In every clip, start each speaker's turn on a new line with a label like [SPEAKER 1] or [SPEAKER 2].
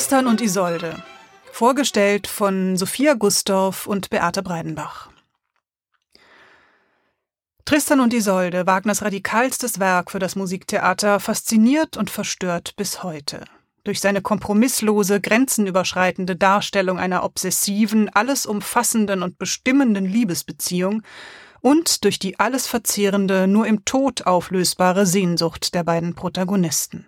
[SPEAKER 1] Tristan und Isolde. Vorgestellt von Sophia Gustorf und Beate Breidenbach. Tristan und Isolde, Wagners radikalstes Werk für das Musiktheater, fasziniert und verstört bis heute. Durch seine kompromisslose, grenzenüberschreitende Darstellung einer obsessiven, alles umfassenden und bestimmenden Liebesbeziehung und durch die alles verzehrende, nur im Tod auflösbare Sehnsucht der beiden Protagonisten.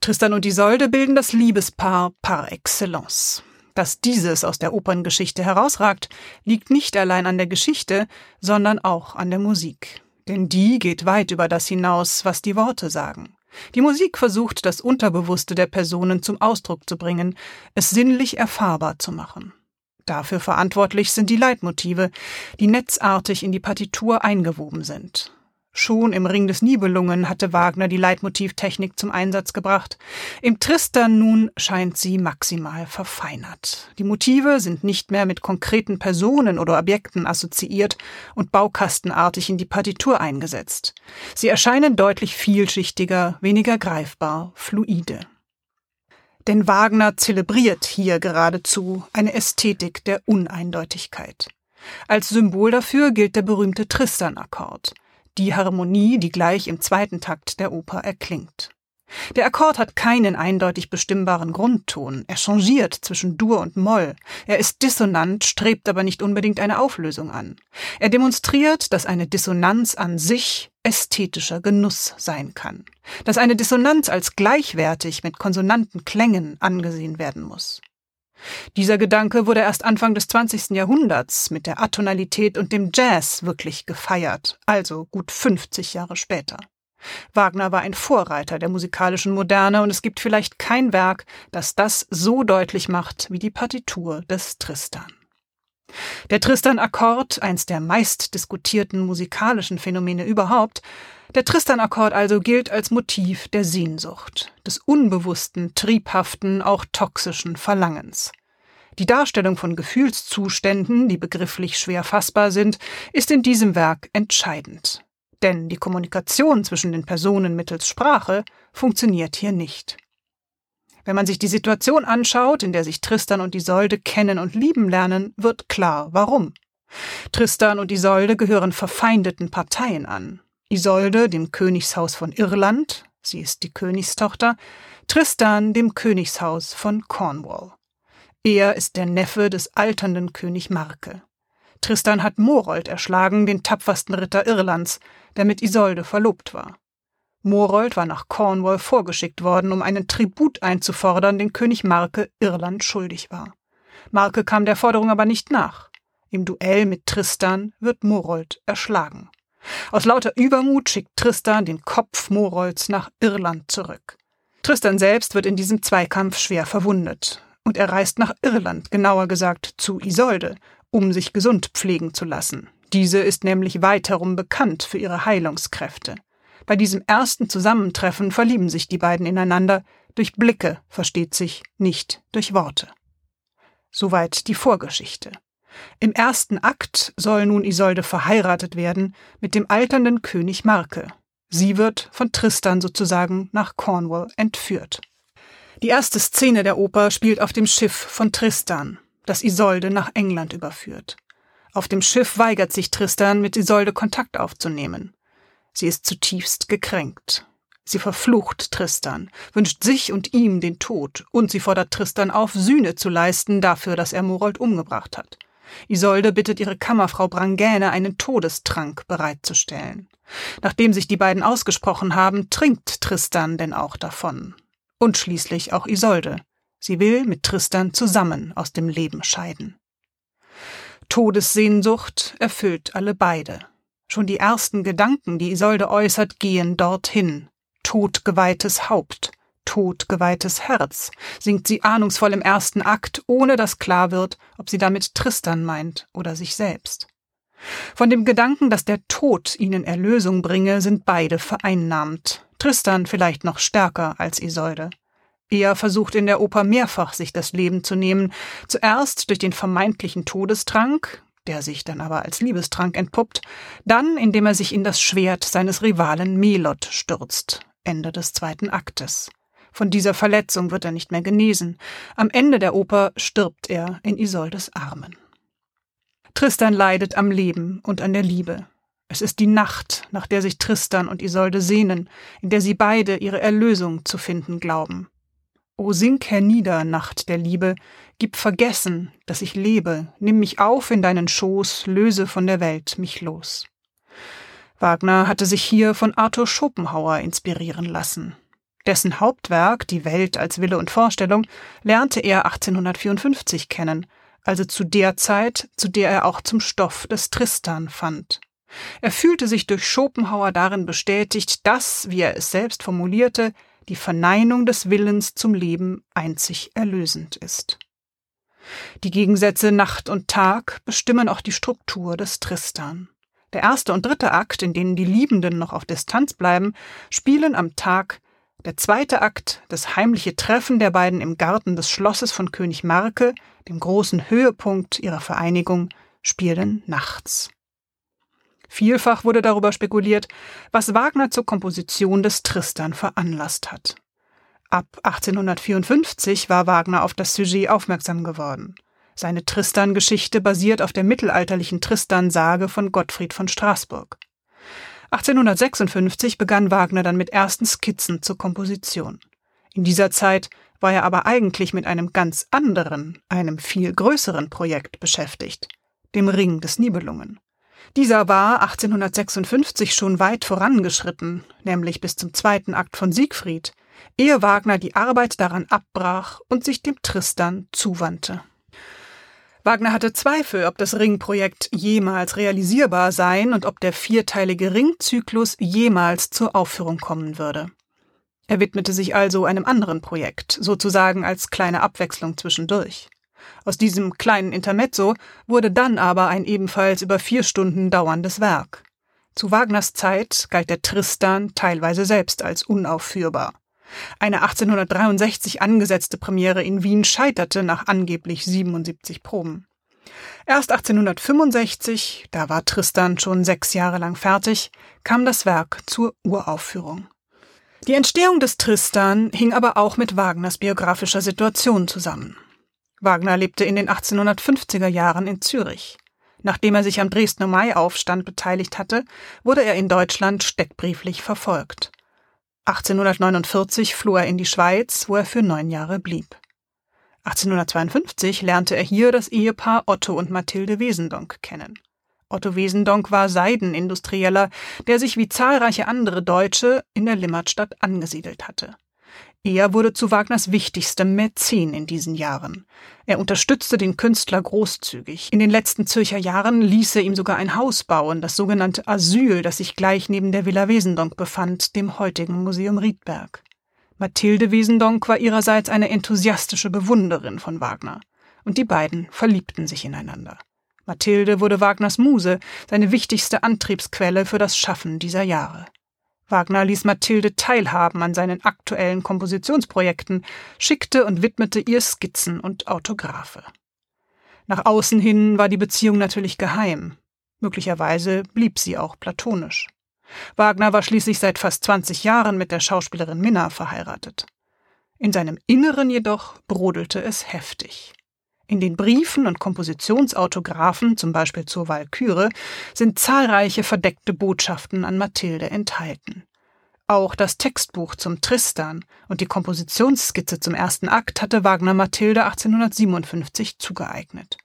[SPEAKER 1] Tristan und Isolde bilden das Liebespaar par excellence. Dass dieses aus der Operngeschichte herausragt, liegt nicht allein an der Geschichte, sondern auch an der Musik. Denn die geht weit über das hinaus, was die Worte sagen. Die Musik versucht, das Unterbewusste der Personen zum Ausdruck zu bringen, es sinnlich erfahrbar zu machen. Dafür verantwortlich sind die Leitmotive, die netzartig in die Partitur eingewoben sind. Schon im Ring des Nibelungen hatte Wagner die Leitmotivtechnik zum Einsatz gebracht. Im Tristan nun scheint sie maximal verfeinert. Die Motive sind nicht mehr mit konkreten Personen oder Objekten assoziiert und baukastenartig in die Partitur eingesetzt. Sie erscheinen deutlich vielschichtiger, weniger greifbar, fluide. Denn Wagner zelebriert hier geradezu eine Ästhetik der Uneindeutigkeit. Als Symbol dafür gilt der berühmte Tristan-Akkord die Harmonie, die gleich im zweiten Takt der Oper erklingt. Der Akkord hat keinen eindeutig bestimmbaren Grundton. Er changiert zwischen Dur und Moll. Er ist dissonant, strebt aber nicht unbedingt eine Auflösung an. Er demonstriert, dass eine Dissonanz an sich ästhetischer Genuss sein kann. Dass eine Dissonanz als gleichwertig mit konsonanten Klängen angesehen werden muss. Dieser Gedanke wurde erst Anfang des 20. Jahrhunderts mit der Atonalität und dem Jazz wirklich gefeiert, also gut 50 Jahre später. Wagner war ein Vorreiter der musikalischen Moderne und es gibt vielleicht kein Werk, das das so deutlich macht wie die Partitur des Tristan. Der Tristan-Akkord, eins der meist diskutierten musikalischen Phänomene überhaupt, der Tristan-Akkord also gilt als Motiv der Sehnsucht, des unbewussten, triebhaften, auch toxischen Verlangens. Die Darstellung von Gefühlszuständen, die begrifflich schwer fassbar sind, ist in diesem Werk entscheidend. Denn die Kommunikation zwischen den Personen mittels Sprache funktioniert hier nicht. Wenn man sich die Situation anschaut, in der sich Tristan und Isolde kennen und lieben lernen, wird klar, warum. Tristan und Isolde gehören verfeindeten Parteien an. Isolde dem Königshaus von Irland, sie ist die Königstochter, Tristan dem Königshaus von Cornwall. Er ist der Neffe des alternden König Marke. Tristan hat Morold erschlagen, den tapfersten Ritter Irlands, der mit Isolde verlobt war. Morold war nach Cornwall vorgeschickt worden, um einen Tribut einzufordern, den König Marke Irland schuldig war. Marke kam der Forderung aber nicht nach. Im Duell mit Tristan wird Morold erschlagen. Aus lauter Übermut schickt Tristan den Kopf Morolds nach Irland zurück. Tristan selbst wird in diesem Zweikampf schwer verwundet. Und er reist nach Irland, genauer gesagt zu Isolde, um sich gesund pflegen zu lassen. Diese ist nämlich weit herum bekannt für ihre Heilungskräfte. Bei diesem ersten Zusammentreffen verlieben sich die beiden ineinander, durch Blicke versteht sich, nicht durch Worte. Soweit die Vorgeschichte. Im ersten Akt soll nun Isolde verheiratet werden mit dem alternden König Marke. Sie wird von Tristan sozusagen nach Cornwall entführt. Die erste Szene der Oper spielt auf dem Schiff von Tristan, das Isolde nach England überführt. Auf dem Schiff weigert sich Tristan, mit Isolde Kontakt aufzunehmen. Sie ist zutiefst gekränkt. Sie verflucht Tristan, wünscht sich und ihm den Tod, und sie fordert Tristan auf, Sühne zu leisten dafür, dass er Morold umgebracht hat. Isolde bittet ihre Kammerfrau Brangäne, einen Todestrank bereitzustellen. Nachdem sich die beiden ausgesprochen haben, trinkt Tristan denn auch davon. Und schließlich auch Isolde. Sie will mit Tristan zusammen aus dem Leben scheiden. Todessehnsucht erfüllt alle beide. Schon die ersten Gedanken, die Isolde äußert, gehen dorthin. Todgeweihtes Haupt, todgeweihtes Herz, singt sie ahnungsvoll im ersten Akt, ohne dass klar wird, ob sie damit Tristan meint oder sich selbst. Von dem Gedanken, dass der Tod ihnen Erlösung bringe, sind beide vereinnahmt. Tristan vielleicht noch stärker als Isolde. Er versucht in der Oper mehrfach, sich das Leben zu nehmen, zuerst durch den vermeintlichen Todestrank, der sich dann aber als Liebestrank entpuppt, dann indem er sich in das Schwert seines Rivalen Melot stürzt, Ende des zweiten Aktes. Von dieser Verletzung wird er nicht mehr genesen. Am Ende der Oper stirbt er in Isoldes Armen. Tristan leidet am Leben und an der Liebe. Es ist die Nacht, nach der sich Tristan und Isolde sehnen, in der sie beide ihre Erlösung zu finden glauben. O sink hernieder, Nacht der Liebe, gib vergessen, dass ich lebe, nimm mich auf in deinen Schoß, löse von der Welt mich los. Wagner hatte sich hier von Arthur Schopenhauer inspirieren lassen. Dessen Hauptwerk, Die Welt als Wille und Vorstellung, lernte er 1854 kennen, also zu der Zeit, zu der er auch zum Stoff des Tristan fand. Er fühlte sich durch Schopenhauer darin bestätigt, dass, wie er es selbst formulierte, die Verneinung des Willens zum Leben einzig erlösend ist. Die Gegensätze Nacht und Tag bestimmen auch die Struktur des Tristan. Der erste und dritte Akt, in denen die Liebenden noch auf Distanz bleiben, spielen am Tag, der zweite Akt, das heimliche Treffen der beiden im Garten des Schlosses von König Marke, dem großen Höhepunkt ihrer Vereinigung, spielen nachts. Vielfach wurde darüber spekuliert, was Wagner zur Komposition des Tristan veranlasst hat. Ab 1854 war Wagner auf das Sujet aufmerksam geworden. Seine Tristan-Geschichte basiert auf der mittelalterlichen Tristan-Sage von Gottfried von Straßburg. 1856 begann Wagner dann mit ersten Skizzen zur Komposition. In dieser Zeit war er aber eigentlich mit einem ganz anderen, einem viel größeren Projekt beschäftigt, dem Ring des Nibelungen. Dieser war 1856 schon weit vorangeschritten, nämlich bis zum zweiten Akt von Siegfried, ehe Wagner die Arbeit daran abbrach und sich dem Tristan zuwandte. Wagner hatte Zweifel, ob das Ringprojekt jemals realisierbar sein und ob der vierteilige Ringzyklus jemals zur Aufführung kommen würde. Er widmete sich also einem anderen Projekt, sozusagen als kleine Abwechslung zwischendurch. Aus diesem kleinen Intermezzo wurde dann aber ein ebenfalls über vier Stunden dauerndes Werk. Zu Wagners Zeit galt der Tristan teilweise selbst als unaufführbar. Eine 1863 angesetzte Premiere in Wien scheiterte nach angeblich 77 Proben. Erst 1865, da war Tristan schon sechs Jahre lang fertig, kam das Werk zur Uraufführung. Die Entstehung des Tristan hing aber auch mit Wagners biografischer Situation zusammen. Wagner lebte in den 1850er Jahren in Zürich. Nachdem er sich am Dresdner Maiaufstand beteiligt hatte, wurde er in Deutschland steckbrieflich verfolgt. 1849 floh er in die Schweiz, wo er für neun Jahre blieb. 1852 lernte er hier das Ehepaar Otto und Mathilde Wesendonck kennen. Otto Wesendonck war Seidenindustrieller, der sich wie zahlreiche andere Deutsche in der Limmatstadt angesiedelt hatte. Er wurde zu Wagners wichtigstem Mäzen in diesen Jahren. Er unterstützte den Künstler großzügig. In den letzten Zürcher Jahren ließ er ihm sogar ein Haus bauen, das sogenannte Asyl, das sich gleich neben der Villa Wesendonck befand, dem heutigen Museum Riedberg. Mathilde Wesendonck war ihrerseits eine enthusiastische Bewunderin von Wagner. Und die beiden verliebten sich ineinander. Mathilde wurde Wagners Muse, seine wichtigste Antriebsquelle für das Schaffen dieser Jahre. Wagner ließ Mathilde teilhaben an seinen aktuellen Kompositionsprojekten, schickte und widmete ihr Skizzen und Autographe. Nach außen hin war die Beziehung natürlich geheim. Möglicherweise blieb sie auch platonisch. Wagner war schließlich seit fast 20 Jahren mit der Schauspielerin Minna verheiratet. In seinem Inneren jedoch brodelte es heftig. In den Briefen und Kompositionsautographen, zum Beispiel zur Walküre, sind zahlreiche verdeckte Botschaften an Mathilde enthalten. Auch das Textbuch zum Tristan und die Kompositionsskizze zum ersten Akt hatte Wagner Mathilde 1857 zugeeignet.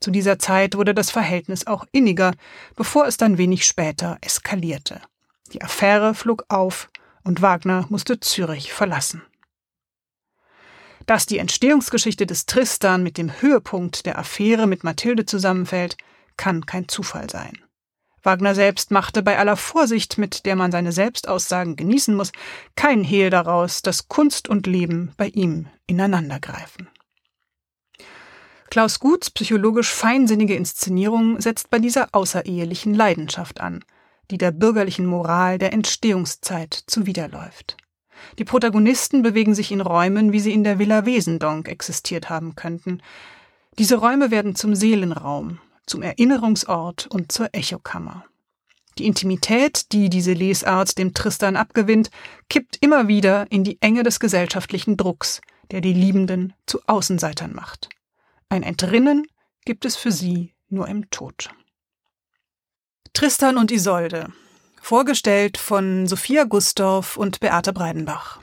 [SPEAKER 1] Zu dieser Zeit wurde das Verhältnis auch inniger, bevor es dann wenig später eskalierte. Die Affäre flog auf und Wagner musste Zürich verlassen. Dass die Entstehungsgeschichte des Tristan mit dem Höhepunkt der Affäre mit Mathilde zusammenfällt, kann kein Zufall sein. Wagner selbst machte bei aller Vorsicht, mit der man seine Selbstaussagen genießen muss, kein Hehl daraus, dass Kunst und Leben bei ihm ineinandergreifen. Klaus Guts psychologisch feinsinnige Inszenierung setzt bei dieser außerehelichen Leidenschaft an, die der bürgerlichen Moral der Entstehungszeit zuwiderläuft. Die Protagonisten bewegen sich in Räumen, wie sie in der Villa Wesendonck existiert haben könnten. Diese Räume werden zum Seelenraum, zum Erinnerungsort und zur Echokammer. Die Intimität, die diese Lesart dem Tristan abgewinnt, kippt immer wieder in die Enge des gesellschaftlichen Drucks, der die Liebenden zu Außenseitern macht. Ein Entrinnen gibt es für sie nur im Tod. Tristan und Isolde vorgestellt von Sophia Gustorf und Beate Breidenbach.